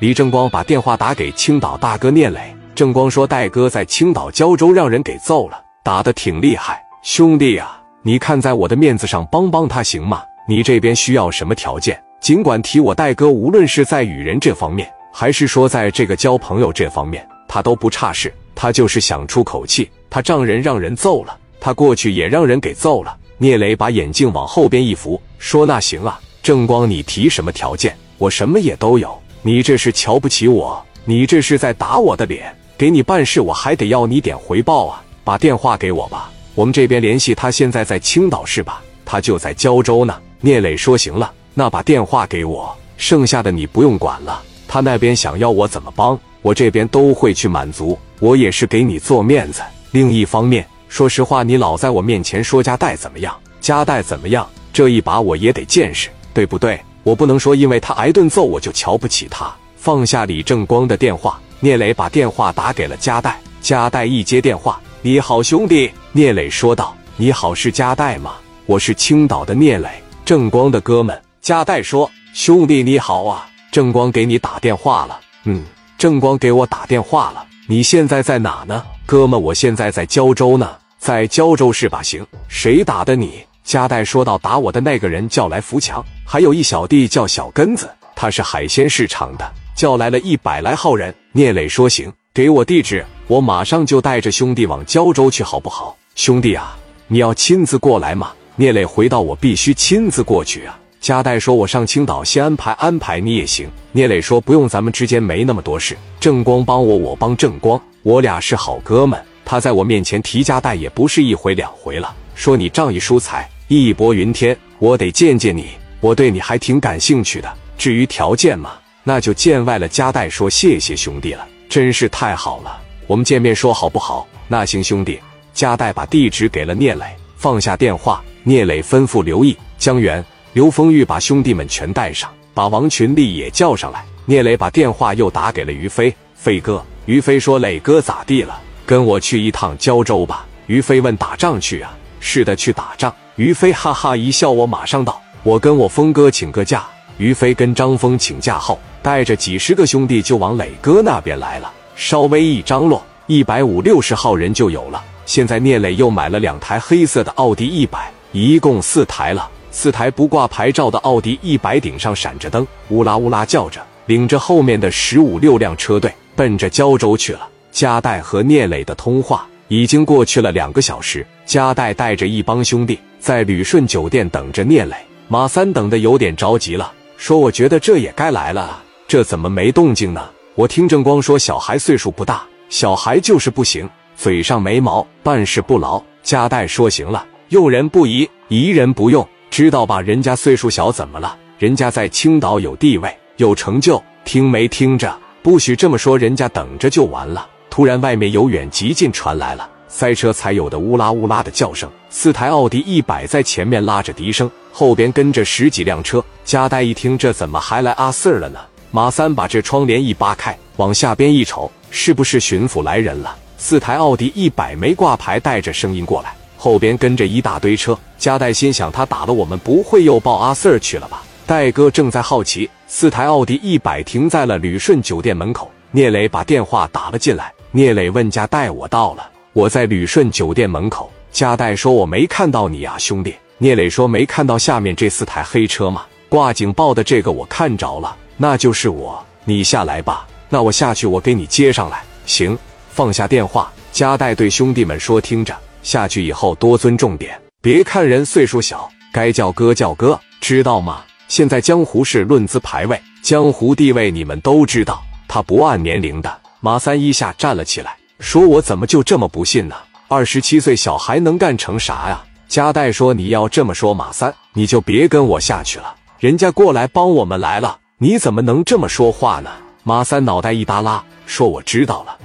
李正光把电话打给青岛大哥聂磊。正光说：“戴哥在青岛胶州让人给揍了，打得挺厉害。兄弟啊，你看在我的面子上帮帮他行吗？你这边需要什么条件？尽管提。我戴哥无论是在与人这方面，还是说在这个交朋友这方面，他都不差事。他就是想出口气。他丈人让人揍了，他过去也让人给揍了。”聂磊把眼镜往后边一扶，说：“那行啊，正光，你提什么条件，我什么也都有。你这是瞧不起我？你这是在打我的脸？”给你办事，我还得要你点回报啊！把电话给我吧，我们这边联系他，现在在青岛是吧？他就在胶州呢。聂磊说：“行了，那把电话给我，剩下的你不用管了。他那边想要我怎么帮，我这边都会去满足。我也是给你做面子。另一方面，说实话，你老在我面前说家代怎么样，家代怎么样，这一把我也得见识，对不对？我不能说因为他挨顿揍我就瞧不起他。放下李正光的电话。”聂磊把电话打给了加代，加代一接电话：“你好，兄弟。”聂磊说道：“你好，是加代吗？我是青岛的聂磊，正光的哥们。”加代说：“兄弟你好啊，正光给你打电话了。嗯，正光给我打电话了。你现在在哪呢，哥们？我现在在胶州呢，在胶州是吧？行，谁打的你？”加代说道：“打我的那个人叫来福强，还有一小弟叫小根子，他是海鲜市场的。”叫来了一百来号人，聂磊说：“行，给我地址，我马上就带着兄弟往胶州去，好不好？兄弟啊，你要亲自过来吗？”聂磊回道：“我必须亲自过去啊。”加代说：“我上青岛先安排安排你也行。”聂磊说：“不用，咱们之间没那么多事。正光帮我，我帮正光，我俩是好哥们。他在我面前提加代也不是一回两回了，说你仗义疏财，义薄云天，我得见见你，我对你还挺感兴趣的。至于条件嘛。”那就见外了。加代说：“谢谢兄弟了，真是太好了。我们见面说好不好？”那行，兄弟。加代把地址给了聂磊，放下电话。聂磊吩咐刘毅、江源、刘丰玉把兄弟们全带上，把王群力也叫上来。聂磊把电话又打给了于飞，飞哥。于飞说：“磊哥咋地了？跟我去一趟胶州吧。”于飞问：“打仗去啊？”“是的，去打仗。”于飞哈哈一笑：“我马上到。我跟我峰哥请个假。”于飞跟张峰请假后。带着几十个兄弟就往磊哥那边来了，稍微一张罗，一百五六十号人就有了。现在聂磊又买了两台黑色的奥迪一百，一共四台了。四台不挂牌照的奥迪一百顶上闪着灯，乌拉乌拉叫着，领着后面的十五六辆车队奔着胶州去了。加代和聂磊的通话已经过去了两个小时，加代带着一帮兄弟在旅顺酒店等着聂磊。马三等的有点着急了，说：“我觉得这也该来了。”这怎么没动静呢？我听正光说，小孩岁数不大，小孩就是不行，嘴上没毛，办事不牢。加代说：“行了，用人不疑，疑人不用，知道吧？人家岁数小怎么了？人家在青岛有地位，有成就，听没听着？不许这么说，人家等着就完了。”突然，外面由远及近传来了塞车才有的乌拉乌拉的叫声，四台奥迪一百在前面拉着笛声，后边跟着十几辆车。加代一听，这怎么还来阿 Sir 了呢？马三把这窗帘一扒开，往下边一瞅，是不是巡抚来人了？四台奥迪一百没挂牌，带着声音过来，后边跟着一大堆车。加代心想，他打了我们，不会又报阿 Sir 去了吧？戴哥正在好奇。四台奥迪一百停在了旅顺酒店门口。聂磊把电话打了进来。聂磊问加代：“我到了，我在旅顺酒店门口。”加代说：“我没看到你啊，兄弟。”聂磊说：“没看到下面这四台黑车吗？挂警报的这个我看着了。”那就是我，你下来吧。那我下去，我给你接上来。行，放下电话。加代对兄弟们说：“听着，下去以后多尊重点，别看人岁数小，该叫哥叫哥，知道吗？现在江湖是论资排位，江湖地位你们都知道，他不按年龄的。”马三一下站了起来，说：“我怎么就这么不信呢？二十七岁小孩能干成啥呀？”加代说：“你要这么说，马三，你就别跟我下去了。人家过来帮我们来了。”你怎么能这么说话呢？马三脑袋一耷拉，说：“我知道了。”